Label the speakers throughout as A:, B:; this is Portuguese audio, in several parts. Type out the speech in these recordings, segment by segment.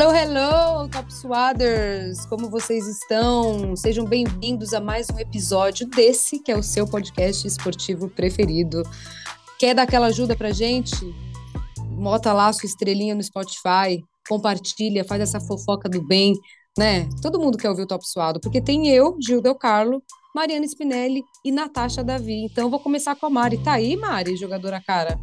A: Hello, hello, Top Swaders! Como vocês estão? Sejam bem-vindos a mais um episódio desse, que é o seu podcast esportivo preferido. Quer dar aquela ajuda pra gente? Bota lá sua estrelinha no Spotify, compartilha, faz essa fofoca do bem, né? Todo mundo quer ouvir o Top Suado, porque tem eu, Gil Del Carlo, Mariana Spinelli e Natasha Davi. Então vou começar com a Mari. Tá aí, Mari, jogadora cara?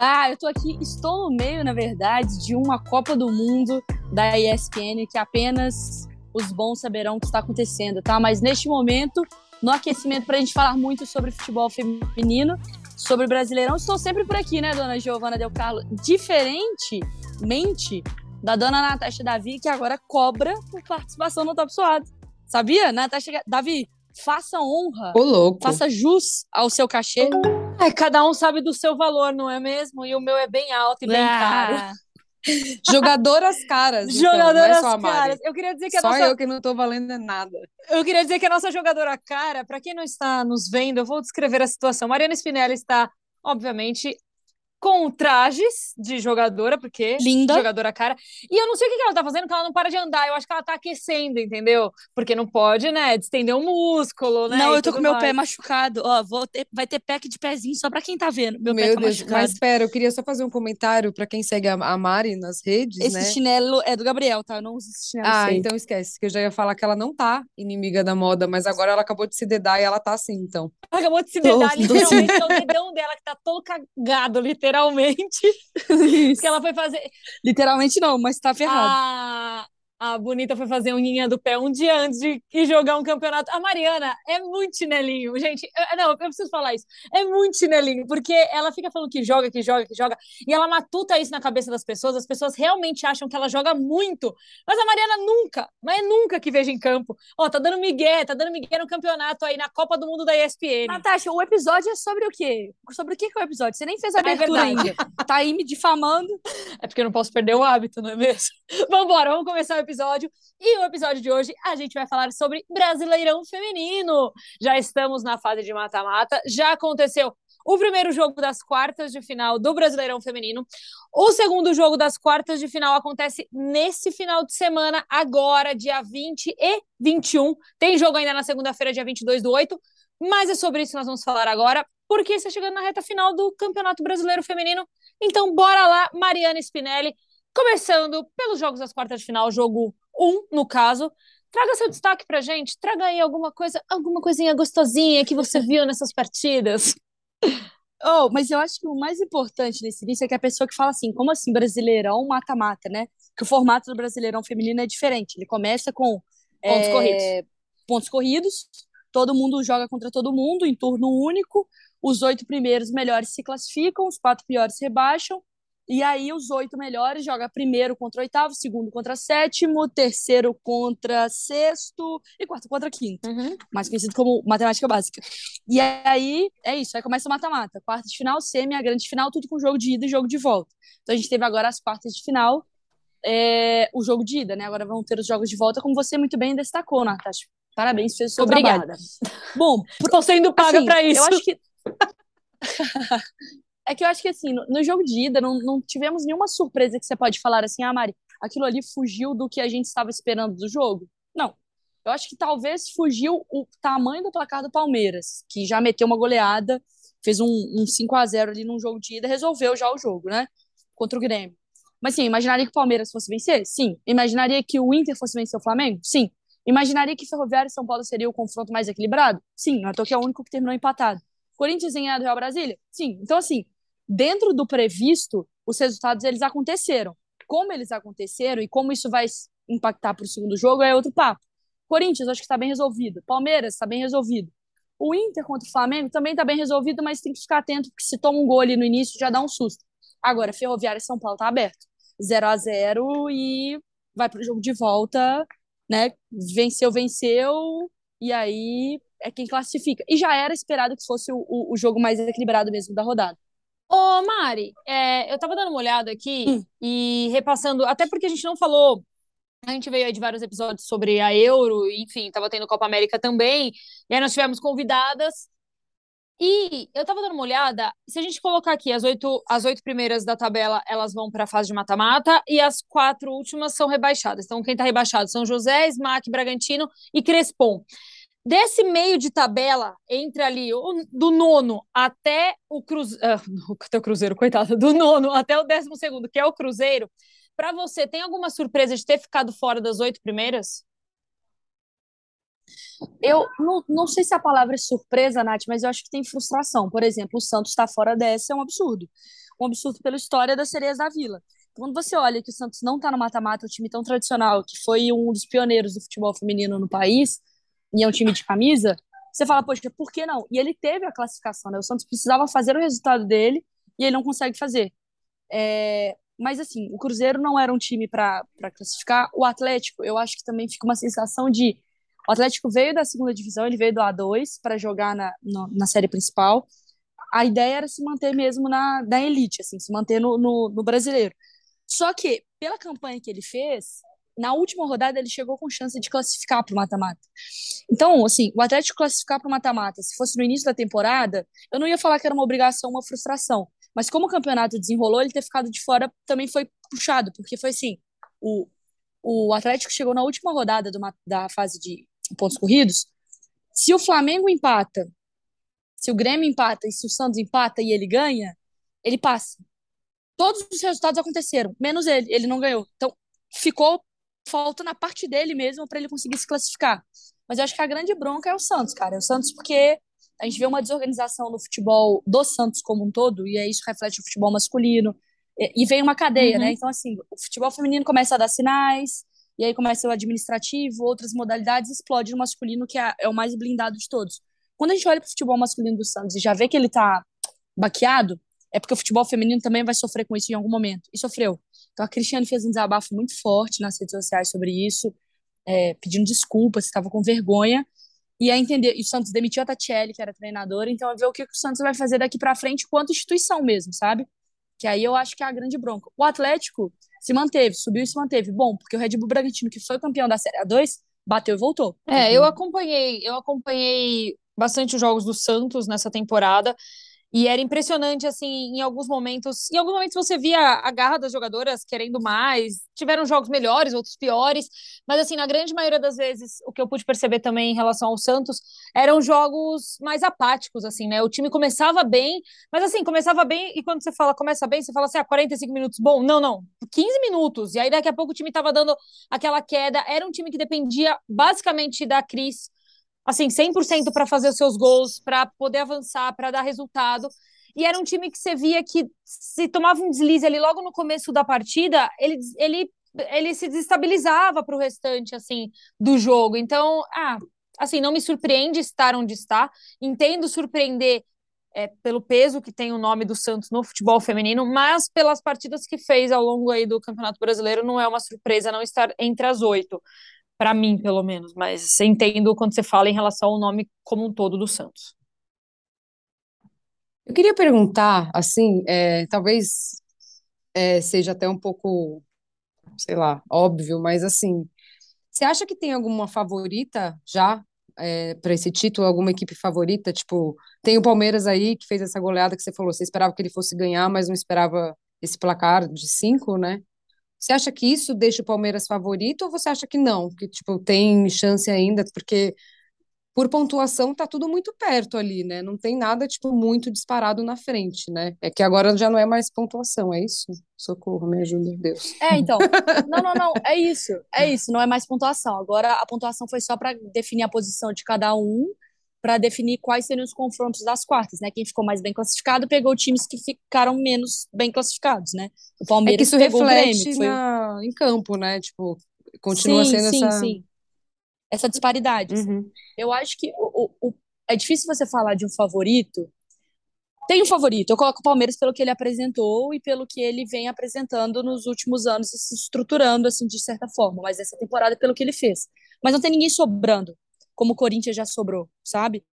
B: Ah, eu tô aqui, estou no meio, na verdade, de uma Copa do Mundo da ESPN que apenas os bons saberão o que está acontecendo, tá? Mas neste momento, no aquecimento, para a gente falar muito sobre futebol feminino, sobre o Brasileirão, estou sempre por aqui, né, dona Giovana Del Carlo? Diferentemente da dona Natasha Davi, que agora cobra por participação no Top Suado. Sabia? Natasha Davi, faça honra,
A: Ô, louco.
B: faça jus ao seu cachê.
C: É, cada um sabe do seu valor, não é mesmo? E o meu é bem alto e bem caro.
B: Ah,
A: Jogadoras caras. então,
C: Jogadoras
A: é a Mari.
C: caras. Eu queria dizer que a
A: Só
C: nossa,
A: eu que não tô valendo nada.
C: eu queria dizer que a nossa jogadora cara, para quem não está nos vendo, eu vou descrever a situação. Mariana Spinelli está, obviamente, com trajes de jogadora, porque
B: Linda.
C: jogadora cara. E eu não sei o que ela tá fazendo, que ela não para de andar. Eu acho que ela tá aquecendo, entendeu? Porque não pode, né, destender o músculo, né?
B: Não,
C: e
B: eu tô com meu
C: mais.
B: pé machucado. Ó, vou ter, vai ter pack de pezinho só pra quem tá vendo. Meu,
A: Meu
B: pé tá
A: Deus,
B: machucado.
A: mas espera, eu queria só fazer um comentário para quem segue a, a Mari nas redes,
B: Esse
A: né?
B: chinelo é do Gabriel, tá? Eu não uso esse chinelo
A: Ah, então esquece, que eu já ia falar que ela não tá inimiga da moda, mas agora ela acabou de se dedar e ela tá assim, então.
C: Ela acabou de se dedar,
B: tô
C: literalmente, é o dedão dela que tá todo cagado, literalmente. Porque ela foi fazer.
B: Literalmente não, mas tá ferrado.
C: A, a Bonita foi fazer unha do pé um dia antes de jogar um campeonato. A Mariana é muito chinelinho, gente. eu- não, eu preciso falar isso. É muito chinelinho, porque ela fica falando que joga, que joga, que joga, e ela matuta isso na cabeça das pessoas. As pessoas realmente acham que ela joga muito, mas a Mariana nunca, mas é nunca que vejo em campo. Ó, tá dando migué, tá dando migué no campeonato aí, na Copa do Mundo da ESPN.
B: Natasha, o episódio é sobre o quê? Sobre o que é o episódio? Você nem fez a
C: É
B: abertura ainda. Tá aí me difamando.
C: É porque eu não posso perder o hábito, não é mesmo? Vambora, vamos começar o episódio. E o episódio de hoje a gente vai falar sobre Brasileirão Feminino. Já estamos na fase de mata-mata, já aconteceu o primeiro jogo das quartas de final do Brasileirão Feminino. O segundo jogo das quartas de final acontece nesse final de semana, agora, dia 20 e 21. Tem jogo ainda na segunda-feira, dia 22 do 8. Mas é sobre isso que nós vamos falar agora, porque está chegando na reta final do Campeonato Brasileiro Feminino. Então, bora lá, Mariana Spinelli, começando pelos jogos das quartas de final, jogo 1, no caso. Traga seu destaque pra gente, traga aí alguma coisa, alguma coisinha gostosinha que você viu nessas partidas.
B: Oh, mas eu acho que o mais importante nesse início é que a pessoa que fala assim, como assim Brasileirão mata-mata, né? Que o formato do Brasileirão feminino é diferente. Ele começa com
C: Pontos
B: é,
C: corridos.
B: pontos corridos, todo mundo joga contra todo mundo em turno único. Os oito primeiros melhores se classificam, os quatro piores rebaixam. E aí os oito melhores jogam primeiro contra oitavo, segundo contra sétimo, terceiro contra sexto e quarto contra quinto mais conhecido como matemática básica. E aí é isso, aí começa o mata-mata. Quarta de final, semi, a grande final, tudo com jogo de ida e jogo de volta. Então a gente teve agora as quartas de final, é, o jogo de ida, né? Agora vão ter os jogos de volta, como você muito bem destacou, Natasha. Parabéns, fez o seu
C: Obrigada.
B: trabalho. Bom,
C: Estou sendo paga
B: assim,
C: pra isso.
B: eu acho que. é que eu acho que assim, no, no jogo de ida, não, não tivemos nenhuma surpresa que você pode falar assim, ah, Mari, aquilo ali fugiu do que a gente estava esperando do jogo. Não. Eu acho que talvez fugiu o tamanho do placar do Palmeiras, que já meteu uma goleada, fez um, um 5 a 0 ali num jogo de ida, resolveu já o jogo, né? Contra o Grêmio. Mas sim, imaginaria que o Palmeiras fosse vencer? Sim. Imaginaria que o Inter fosse vencer o Flamengo? Sim. Imaginaria que Ferroviário e São Paulo seria o confronto mais equilibrado? Sim, não é que é o único que terminou empatado. Corinthians do Real Brasília? Sim. Então, assim, dentro do previsto, os resultados eles aconteceram. Como eles aconteceram e como isso vai impactar para o segundo jogo é outro papo. Corinthians, acho que está bem resolvido. Palmeiras, está bem resolvido. O Inter contra o Flamengo também está bem resolvido, mas tem que ficar atento, porque se toma um gol ali no início já dá um susto. Agora, Ferroviária e São Paulo tá aberto. 0 a 0 e vai para o jogo de volta, né? Venceu, venceu, e aí é quem classifica. E já era esperado que fosse o, o, o jogo mais equilibrado mesmo da rodada.
C: Ô, Mari, é, eu tava dando uma olhada aqui
B: Hum.
C: e repassando, até porque a gente não falou, a gente veio aí de vários episódios sobre a Euro, enfim, tava tendo Copa América também, e aí nós tivemos convidadas. E eu tava dando uma olhada, se a gente colocar aqui as oito, as oito primeiras da tabela, elas vão para a fase de mata-mata e as quatro últimas são rebaixadas. Então, quem tá rebaixado são José, Smack, Bragantino e Crespon. Desse meio de tabela, entre ali do nono até o Cruzeiro, até o Cruzeiro, coitado, do nono até o décimo segundo, que é o Cruzeiro, para você, tem alguma surpresa de ter ficado fora das oito primeiras?
B: Eu não, não sei se a palavra é surpresa, Nath, mas eu acho que tem frustração. Por exemplo, o Santos está fora dessa, é um absurdo. Um absurdo pela história das sereias da Vila. Quando você olha que o Santos não está no mata-mata, um time tão tradicional, que foi um dos pioneiros do futebol feminino no país, e é um time de camisa, você fala, poxa, por que não? E ele teve a classificação, né? O Santos precisava fazer o resultado dele e ele não consegue fazer. É... Mas, assim, o Cruzeiro não era um time para classificar. O Atlético, eu acho que também fica uma sensação de o Atlético veio da segunda divisão, ele veio do A2 para jogar na, no, na série principal. A ideia era se manter mesmo na, na elite, assim, se manter no, no, no brasileiro. Só que, pela campanha que ele fez, na última rodada ele chegou com chance de classificar para o mata-mata. Então, assim, o Atlético classificar para o mata-mata, se fosse no início da temporada, eu não ia falar que era uma obrigação, uma frustração. Mas como o campeonato desenrolou, ele ter ficado de fora também foi puxado, porque foi assim, o, o Atlético chegou na última rodada do, da fase de pontos corridos, se o Flamengo empata, se o Grêmio empata e se o Santos empata e ele ganha, ele passa. Todos os resultados aconteceram, menos ele, ele não ganhou. Então, ficou falta na parte dele mesmo para ele conseguir se classificar. Mas eu acho que a grande bronca é o Santos, cara. É o Santos porque a gente vê uma desorganização no futebol do Santos como um todo, e aí isso reflete o futebol masculino. E, e vem uma cadeia, né? uhum. né? Então, assim, o futebol feminino começa a dar sinais, e aí começa o administrativo, outras modalidades, explode no masculino, que é, é o mais blindado de todos. Quando a gente olha para o futebol masculino do Santos e já vê que ele está baqueado, é porque o futebol feminino também vai sofrer com isso em algum momento. E sofreu. Então a Cristiane fez um desabafo muito forte nas redes sociais sobre isso, é, pedindo desculpas, estava com vergonha. E a entender, e o Santos demitiu a Tatiele, que era treinadora, então a ver o que o Santos vai fazer daqui para frente quanto instituição mesmo, sabe? Que aí eu acho que é a grande bronca. O Atlético se manteve, subiu e se manteve. Bom, porque o Red Bull Bragantino, que foi campeão da Série A2, bateu e voltou.
C: É, eu acompanhei, eu acompanhei bastante os jogos do Santos nessa temporada. E era impressionante, assim, em alguns momentos. Em alguns momentos você via a garra das jogadoras querendo mais. Tiveram jogos melhores, outros piores. Mas, assim, na grande maioria das vezes, o que eu pude perceber também em relação ao Santos eram jogos mais apáticos, assim, né? O time começava bem, mas, assim, começava bem. E quando você fala começa bem, você fala assim, ah, 45 minutos, bom. Não, não. 15 minutos. E aí, daqui a pouco, o time tava dando aquela queda. Era um time que dependia basicamente da Cris assim, 100% para fazer os seus gols, para poder avançar, para dar resultado. E era um time que você via que se tomava um deslize ali logo no começo da partida, ele, ele, ele se desestabilizava para o restante, assim, do jogo. Então, ah, assim, não me surpreende estar onde está. Entendo surpreender é, pelo peso que tem o nome do Santos no futebol feminino, mas pelas partidas que fez ao longo aí do Campeonato Brasileiro, não é uma surpresa não estar entre as oito para mim, pelo menos, mas entendo quando você fala em relação ao nome como um todo do Santos.
A: Eu queria perguntar, assim, é, talvez é, seja até um pouco, sei lá, óbvio, mas assim, você acha que tem alguma favorita já é, para esse título, alguma equipe favorita? Tipo, tem o Palmeiras aí que fez essa goleada que você falou, você esperava que ele fosse ganhar, mas não esperava esse placar de cinco, né? Você acha que isso deixa o Palmeiras favorito ou você acha que não? Que, tipo, tem chance ainda, porque por pontuação tá tudo muito perto ali, né? Não tem nada, tipo, muito disparado na frente, né? É que agora já não é mais pontuação, é isso? Socorro, me ajuda, Deus.
B: É, então. Não, não, não. É isso. É isso. Não é mais pontuação. Agora a pontuação foi só para definir a posição de cada um para definir quais seriam os confrontos das quartas, né? Quem ficou mais bem classificado pegou times que ficaram menos bem classificados, né?
A: O Palmeiras é que isso pegou reflete Grêmio, foi... na... em campo, né? Tipo, continua sim, sendo
B: sim,
A: essa
B: sim. essa disparidade. Assim. Uhum. Eu acho que o, o, o, é difícil você falar de um favorito. Tem um favorito. Eu coloco o Palmeiras pelo que ele apresentou e pelo que ele vem apresentando nos últimos anos e se estruturando assim de certa forma, mas essa temporada pelo que ele fez. Mas não tem ninguém sobrando como o Corinthians já sobrou, sabe?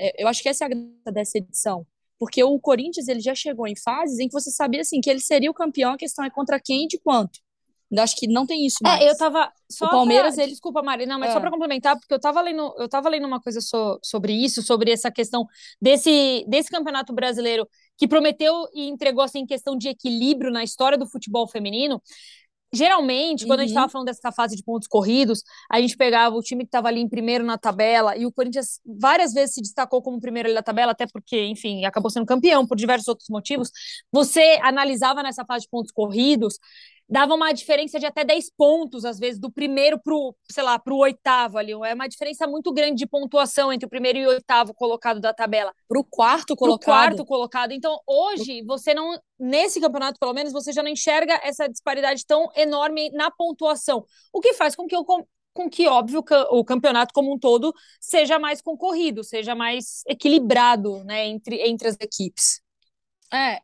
B: É, eu acho que essa é a graça dessa edição. Porque o Corinthians ele já chegou em fases em que você sabia assim que ele seria o campeão, a questão é contra quem e de quanto. Eu acho que não tem isso mais.
C: É, eu tava.
B: O Palmeiras,
C: pra,
B: ele.
C: Desculpa, Mari, não, mas
B: É.
C: só para complementar, porque eu tava lendo, eu tava lendo uma coisa so- sobre isso, sobre essa questão desse, desse campeonato brasileiro que prometeu e entregou assim em questão de equilíbrio na história do futebol feminino. Geralmente, quando a gente
B: Uhum.
C: estava falando dessa fase de pontos corridos, a gente pegava o time que estava ali em primeiro na tabela, e o Corinthians várias vezes se destacou como primeiro ali na tabela, até porque, enfim, acabou sendo campeão por diversos outros motivos. Você analisava nessa fase de pontos corridos, dava uma diferença de até 10 pontos, às vezes, do primeiro pro, sei lá, pro oitavo ali. É uma diferença muito grande de pontuação entre o primeiro e o oitavo colocado da tabela
B: Pro quarto
C: pro
B: colocado.
C: quarto colocado. Então, hoje, você não, nesse campeonato, pelo menos, você já não enxerga essa disparidade tão enorme na pontuação. O que faz com que o com que, óbvio, o campeonato como um todo seja mais concorrido, seja mais equilibrado, né, entre, entre as equipes.
B: É,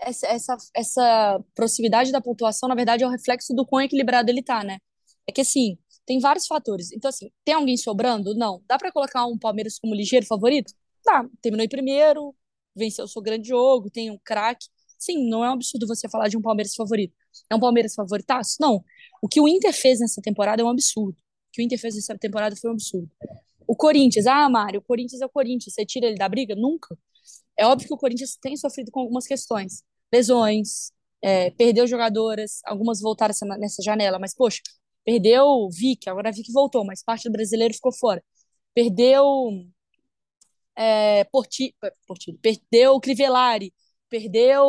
B: essa, essa, essa proximidade da pontuação, na verdade, é o reflexo do quão equilibrado ele tá, né? É que, assim, tem vários fatores. Então, assim, tem alguém sobrando? Não. Dá pra colocar um Palmeiras como ligeiro favorito? Tá. Terminou em primeiro, venceu o seu grande jogo, tem um craque. Sim, não é um absurdo você falar de um Palmeiras favorito. É um Palmeiras favoritaço? Não. O que o Inter fez nessa temporada é um absurdo. O que o Inter fez nessa temporada foi um absurdo. O Corinthians, ah, Mário, o Corinthians é o Corinthians. Você tira ele da briga? Nunca. É óbvio que o Corinthians tem sofrido com algumas questões. Lesões, é, perdeu jogadoras, algumas voltaram essa- nessa janela, mas, poxa, perdeu o Vick, agora a Vick voltou, mas parte do brasileiro ficou fora. Perdeu é, Porti, Portilho, perdeu o Crivellari, perdeu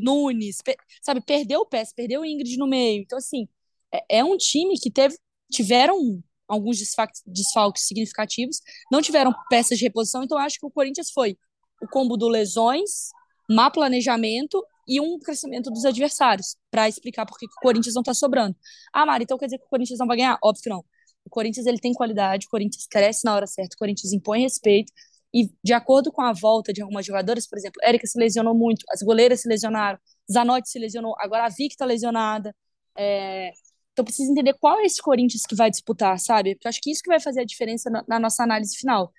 B: Nunes, pe- sabe, perdeu o Pérez, perdeu o Ingrid no meio. Então, assim, é, é um time que teve, tiveram alguns desfalques, significativos, não tiveram peças de reposição, então acho que o Corinthians foi o combo do lesões, má planejamento e um crescimento dos adversários, para explicar por que o Corinthians não tá sobrando. Ah, Mari, então quer dizer que o Corinthians não vai ganhar? Óbvio que não. O Corinthians ele tem qualidade, o Corinthians cresce na hora certa, o Corinthians impõe respeito, e de acordo com a volta de algumas jogadoras, por exemplo, Érica se lesionou muito, as goleiras se lesionaram, Zanotti se lesionou, agora a Vic tá lesionada. É... Então precisa entender qual é esse Corinthians que vai disputar, sabe? Porque eu acho que isso que vai fazer a diferença na nossa análise final.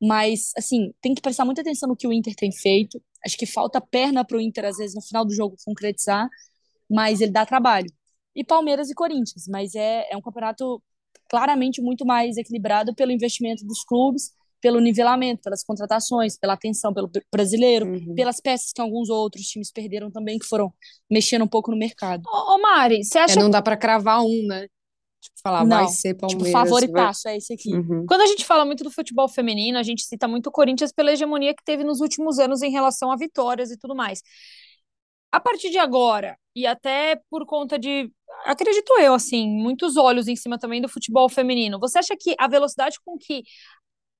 B: Mas, assim, tem que prestar muita atenção no que o Inter tem feito. Acho que falta perna pro Inter, às vezes, no final do jogo concretizar, mas ele dá trabalho. E Palmeiras e Corinthians, mas é, é um campeonato claramente muito mais equilibrado pelo investimento dos clubes, pelo nivelamento, pelas contratações, pela atenção pelo brasileiro,
A: Uhum.
B: pelas peças que alguns outros times perderam também, que foram mexendo um pouco no mercado.
C: Ô, ô, Mari, você
A: É,
C: acha
A: não dá pra cravar um, né? Tipo, falar, vai
B: Não,
A: ser Palmeiras.
B: tipo, favoritaço é esse aqui.
A: vai- Uhum.
C: Quando a gente fala muito do futebol feminino, a gente cita muito o Corinthians pela hegemonia que teve nos últimos anos em relação a vitórias e tudo mais. A partir de agora, e até por conta de, acredito eu, assim, muitos olhos em cima também do futebol feminino, você acha que a velocidade com que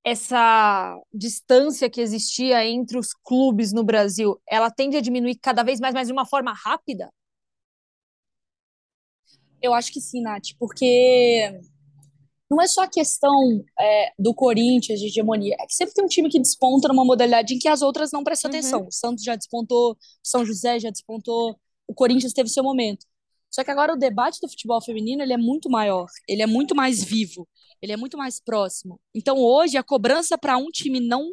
C: essa distância que existia entre os clubes no Brasil, ela tende a diminuir cada vez mais, mas de uma forma rápida?
B: Eu acho que sim, Nath, porque não é só a questão é, do Corinthians de hegemonia, é que sempre tem um time que desponta numa modalidade em que as outras não prestam
C: Uhum.
B: atenção. O Santos já despontou, o São José já despontou, o Corinthians teve seu momento. Só que agora o debate do futebol feminino ele é muito maior, ele é muito mais vivo, ele é muito mais próximo. Então hoje a cobrança para um time não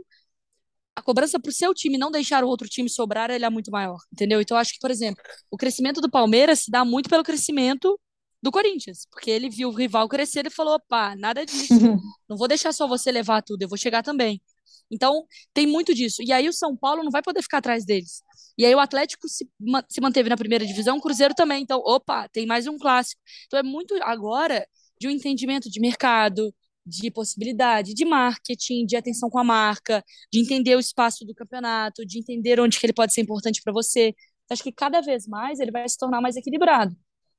B: a cobrança para o seu time não deixar o outro time sobrar, ela é muito maior, entendeu? Então eu acho que, por exemplo, o crescimento do Palmeiras se dá muito pelo crescimento do Corinthians, porque ele viu o rival crescer e falou: opa, nada disso, não vou deixar só você levar tudo, eu vou chegar também. Então, tem muito disso. E aí o São Paulo não vai poder ficar atrás deles. E aí o Atlético se, ma- se manteve na primeira divisão, o Cruzeiro também. Então, opa, tem mais um clássico. Então é muito agora de um entendimento de mercado, de possibilidade, de marketing, de atenção com a marca, de entender o espaço do campeonato, de entender onde que ele pode ser importante para você. Acho que cada vez mais ele vai se tornar mais equilibrado.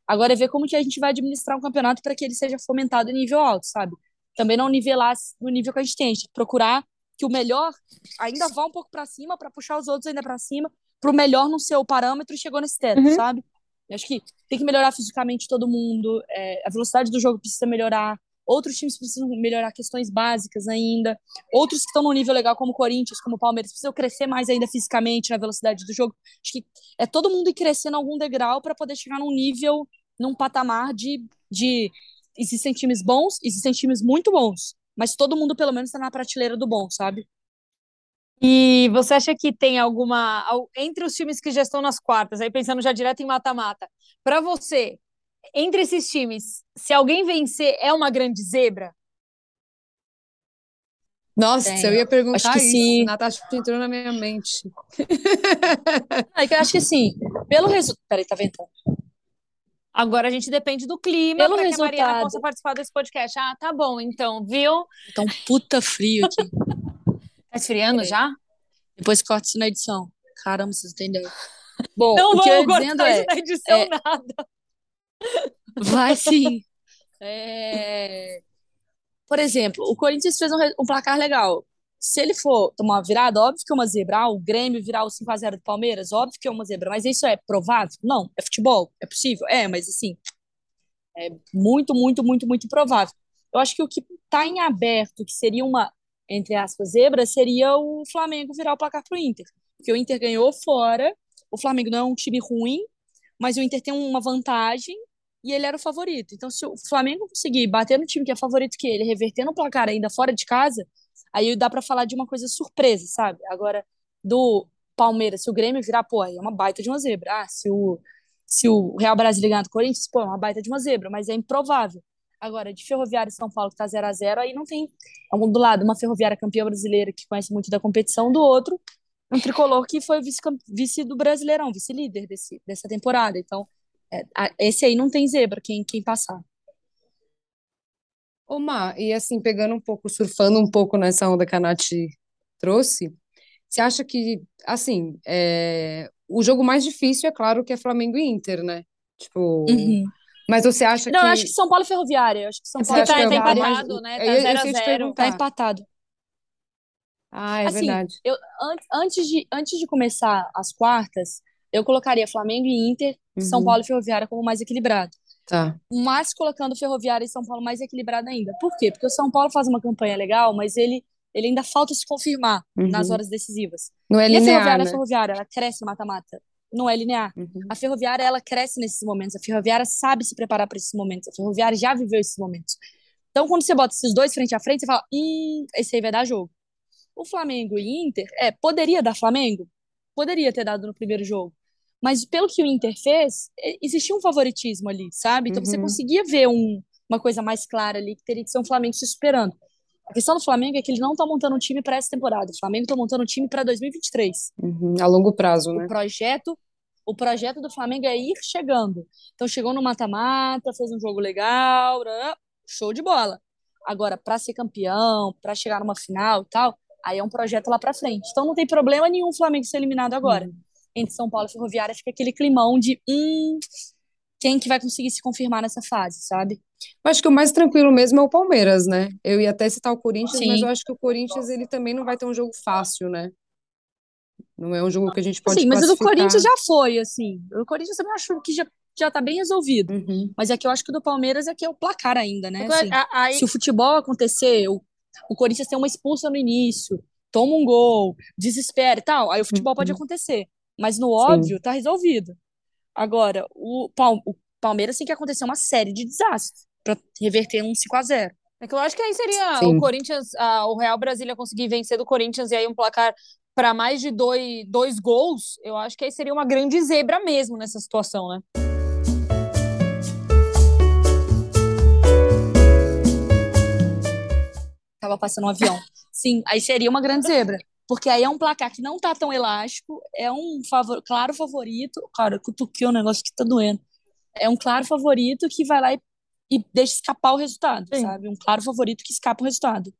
B: Agora é ver como que a gente vai administrar um campeonato para que ele seja fomentado em nível alto, sabe? Também não nivelar no nível que a gente tem, a gente tem que procurar que o melhor ainda vá um pouco para cima para puxar os outros ainda para cima, para o melhor no seu parâmetro e chegou nesse teto,
C: Uhum.
B: sabe? Eu acho que tem que melhorar fisicamente todo mundo, é, a velocidade do jogo precisa melhorar, outros times precisam melhorar questões básicas ainda, outros que estão num nível legal como o Corinthians, como o Palmeiras, precisam crescer mais ainda fisicamente na velocidade do jogo. Acho que é todo mundo ir crescendo algum degrau para poder chegar num nível, num patamar de, de existem times bons, existem times muito bons, mas todo mundo pelo menos está na prateleira do bom, sabe?
C: E você acha que tem alguma. al- Entre os times que já estão nas quartas, aí pensando já direto em mata-mata, para você, entre esses times, se alguém vencer, é uma grande zebra?
A: Nossa,
B: Tem.
A: eu ia perguntar
B: Acho que
A: isso.
B: sim.
A: Natasha entrou na minha mente.
B: Ah, é que eu acho que assim, pelo resultado. Peraí, tá ventando.
C: Agora a gente depende do clima
B: Pelo
C: para que a Mariana
B: resultado.
C: possa participar desse podcast. Ah, tá bom, então, viu?
B: Tá um puta frio aqui.
C: Tá esfriando
B: É.
C: já?
B: Depois corta isso na edição. Caramba, vocês ideia. Bom,
C: Não
B: o que eu ia dizendo
C: cortar
B: é,
C: isso na edição,
B: é-
C: nada.
B: Vai sim. É, Por exemplo, o Corinthians fez um, um placar legal. Se ele for tomar uma virada, óbvio que é uma zebra. Ah, o Grêmio virar o 5x0 do Palmeiras, óbvio que é uma zebra. Mas isso é provável? Não. É futebol? É possível? É, mas assim, é muito, muito, muito, muito provável. Eu acho que o que está em aberto, que seria uma, entre aspas, zebra, seria o Flamengo virar o placar pro Inter. Porque o Inter ganhou fora, o Flamengo não é um time ruim, mas o Inter tem uma vantagem e ele era o favorito. Então, se o Flamengo conseguir bater no time que é favorito que ele, revertendo o placar ainda fora de casa, aí dá pra falar de uma coisa surpresa, sabe? Agora, do Palmeiras, se o Grêmio virar, pô, aí é uma baita de uma zebra. Ah, se o, se o Real Brasília ganhar do Corinthians, pô, é uma baita de uma zebra, mas é improvável. Agora, de Ferroviária e São Paulo, que tá 0 a 0 aí não tem. É um do lado, uma Ferroviária campeã brasileira que conhece muito da competição, do outro, um tricolor que foi vice, vice do Brasileirão, vice-líder dessa temporada. Então, é, esse aí não tem zebra, quem, quem passar.
A: Ô, Má, e assim, pegando um pouco, surfando um pouco nessa onda que a Nath trouxe, você acha que, assim, é, o jogo mais difícil é claro que é Flamengo e Inter, né? Tipo,
B: Uhum.
A: mas você acha
B: Não,
A: que...
B: eu acho que São Paulo e Ferroviária. Eu acho que São Paulo
C: tá,
A: é
C: tá
A: mais-
C: empatado, né? Tá
A: ia- eu
C: 0 a
A: ia te
C: 0
B: tá empatado.
A: Ah, é
B: Assim,
A: verdade.
B: eu, an- antes, de, antes de começar as quartas, eu colocaria Flamengo e Inter, São
A: Uhum.
B: Paulo e Ferroviária como mais equilibrado.
A: Tá.
B: Mas colocando Ferroviária e São Paulo mais equilibrado ainda. Por quê? Porque o São Paulo faz uma campanha legal, mas ele, ele ainda falta se confirmar nas
A: Uhum.
B: horas decisivas.
A: Não é
B: E a
A: linear,
B: Ferroviária,
A: né?
B: a Ferroviária, ela cresce no mata-mata. Não é linear.
A: Uhum.
B: A Ferroviária, ela cresce nesses momentos. A Ferroviária sabe se preparar para esses momentos. A Ferroviária já viveu esses momentos. Então, quando você bota esses dois frente a frente, você fala, hum, esse aí vai dar jogo. O Flamengo e Inter, é, poderia dar Flamengo? Poderia ter dado no primeiro jogo. Mas pelo que o Inter fez, existia um favoritismo ali, sabe? Então você
A: Uhum.
B: conseguia ver um- uma coisa mais clara ali, que teria que ser um Flamengo se superando. A questão do Flamengo é que ele não tá montando um time para essa temporada. O Flamengo tá montando um time para 2023
A: Uhum. A longo prazo, né?
B: o projeto o projeto do Flamengo é ir chegando. Então chegou no mata-mata, fez um jogo legal, show de bola. Agora para ser campeão, para chegar numa final e tal, aí é um projeto lá para frente. Então não tem problema nenhum o Flamengo ser eliminado agora. Entre São Paulo e Ferroviária fica aquele climão de hum, quem que vai conseguir se confirmar nessa fase, sabe?
A: Eu acho que o mais tranquilo mesmo é o Palmeiras, né? Eu ia até citar o Corinthians, mas
B: Sim.
A: eu acho que o Corinthians ele também não vai ter um jogo fácil, né? Não é um jogo que a gente pode
B: Sim, mas o do. Corinthians já foi, assim. O Corinthians também acho que já, já tá bem resolvido.
A: Uhum.
B: Mas é que eu acho que o do Palmeiras é que é o placar ainda, né? Assim,
C: Aí,
B: se o futebol acontecer, o, o Corinthians tem uma expulsa no início, toma um gol, desespera e tal, aí o futebol pode
A: Uhum.
B: acontecer. Mas no óbvio, tá resolvido. Agora, o, Pal- o Palmeiras tem que acontecer uma série de desastres pra reverter um 5 a 0
C: é que eu acho que aí seria
A: Sim.
C: o Corinthians, ah, o Real Brasília conseguir vencer do Corinthians e aí um placar para mais de dois, dois gols. Eu acho que aí seria uma grande zebra mesmo nessa situação, né?
B: Tava passando um avião. Sim, aí seria uma grande zebra. Porque aí é um placar que não tá tão elástico, é um favor, claro favorito. Cara, cutuquei um negócio que tá doendo. É um claro favorito que vai lá e, e deixa escapar o resultado,
C: Sim.
B: sabe? Um claro favorito que escapa o resultado.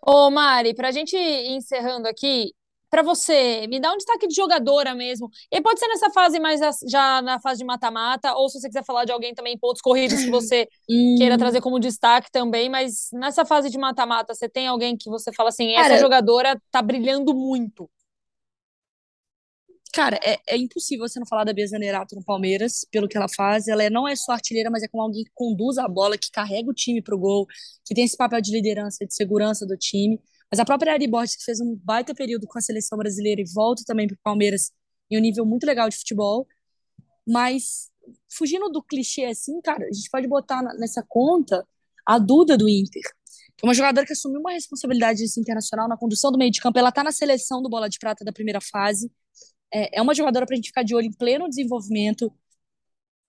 C: Ô, Mari, pra gente ir encerrando aqui, pra você, me dá um destaque de jogadora mesmo. E pode ser nessa fase mais já na fase de mata-mata, ou se você quiser falar de alguém também em pontos corridos que você
B: Hum,
C: queira trazer como destaque também, mas nessa fase de mata-mata, você tem alguém que você fala assim, essa
B: Cara,
C: jogadora tá brilhando muito.
B: Cara, é, é impossível você não falar da Bia Zanerato no Palmeiras, pelo que ela faz. Ela é- não é só artilheira, mas é como alguém que conduz a bola, que carrega o time pro gol, que tem esse papel de liderança, de segurança do time. Mas a própria Ari Borges, que fez um baita período com a seleção brasileira e volta também pro Palmeiras em um nível muito legal de futebol. Mas, fugindo do clichê assim, cara, a gente pode botar nessa conta a Duda do Inter. É uma jogadora que assumiu uma responsabilidade assim, internacional na condução do meio de campo. Ela tá na seleção do Bola de Prata da primeira fase é, é uma jogadora para a gente ficar de olho em pleno desenvolvimento.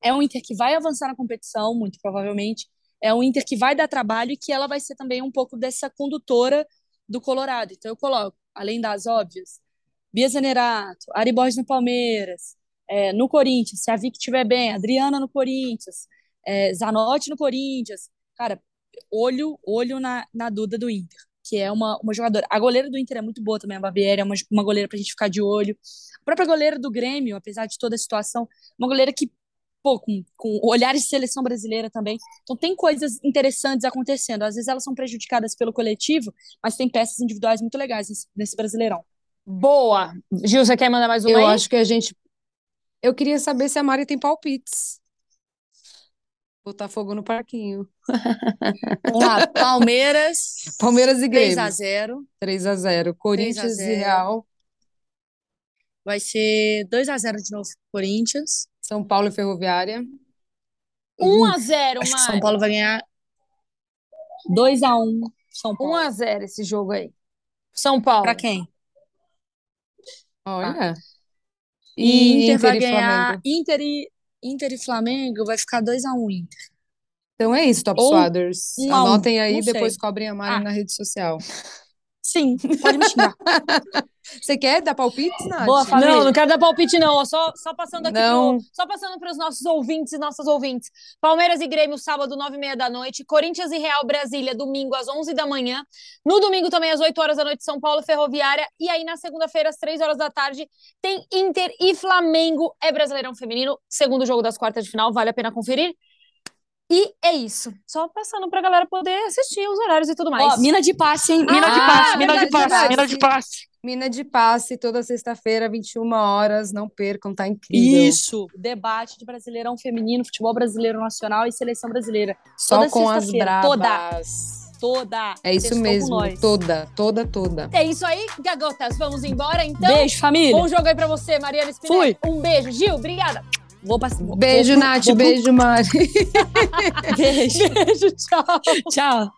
B: é um Inter que vai avançar na competição, muito provavelmente. É um Inter que vai dar trabalho e que ela vai ser também um pouco dessa condutora do Colorado. Então eu coloco, além das óbvias, Bia Zanerato, Ari Borges no Palmeiras, é, no Corinthians, se a Vicky estiver bem, Adriana no Corinthians, é, Zanotti no Corinthians. Cara, olho olho na, na Duda do Inter, que é uma, uma jogadora. A goleira do Inter é muito boa também, a Baviera, é uma, uma goleira pra gente ficar de olho. A própria goleira do Grêmio, apesar de toda a situação, uma goleira que, pô, com, com olhares de seleção brasileira também. Então tem coisas interessantes acontecendo. Às vezes elas são prejudicadas pelo coletivo, mas tem peças individuais muito legais nesse, nesse Brasileirão.
C: Boa! Gil, você quer mandar mais uma
A: Eu
C: aí?
A: acho que a gente. Eu queria saber se a Mari tem palpites. Botar fogo no parquinho.
B: Vamos lá, Palmeiras,
A: Palmeiras e
B: 3
A: Grêmio.
B: a 0
A: 3 a 0 Corinthians e
B: 0.
A: Real.
B: Vai ser 2 a 0 de novo Corinthians.
A: São Paulo e Ferroviária.
C: 1 a 0
B: Acho que. São Paulo vai ganhar 2 a 1 São Paulo.
C: 1 a 0 esse jogo aí. São Paulo.
B: Pra quem?
A: Olha.
B: E Inter, vai
A: e
B: ganhar.
A: Flamengo.
B: Inter e, Inter e Flamengo vai ficar 2 a 1 Inter.
A: Então é isso, Top
B: Ou
A: Swaders.
B: um
A: Anotem aí, depois cobrem a Mari
B: Ah.
A: na rede social.
B: Sim, pode me xingar.
A: Você quer dar palpites, Nath?
B: Boa, família.
C: Não, não quero dar palpite, não. Só, só passando aqui
A: Não.
C: pro, só passando para os nossos ouvintes e nossas ouvintes. Palmeiras e Grêmio, sábado, nove e meia da noite. Corinthians e Real Brasília, domingo, às 11 da manhã. No domingo, também, às 8 horas da noite, São Paulo Ferroviária. E aí, na segunda-feira, às 3 horas da tarde, tem Inter e Flamengo. É Brasileirão Feminino, segundo jogo das quartas de final. Vale a pena conferir. E é isso. Só passando pra galera poder assistir os horários e tudo mais.
B: Ó, mina de passe, hein? Mina de
A: Ah,
B: passe, mina de passe, mina de passe.
A: Mina de passe, toda sexta-feira, 21 horas. Não percam, tá incrível.
B: Isso, debate de Brasileirão Feminino, futebol brasileiro nacional e seleção brasileira.
A: Só
B: toda
A: com as
B: sexta-feira, toda. Toda.
A: É isso mesmo, toda, toda, toda.
C: É isso aí, gagotas. Vamos embora, então.
B: Beijo, família.
C: Bom jogo aí pra você, Mariana Spinelli. Um beijo. Gil, obrigada.
B: Vou
A: Beijo,
B: vou-
A: Nath,
B: vou-
A: beijo, Mari.
B: Beijo.
C: Beijo, tchau.
B: Tchau.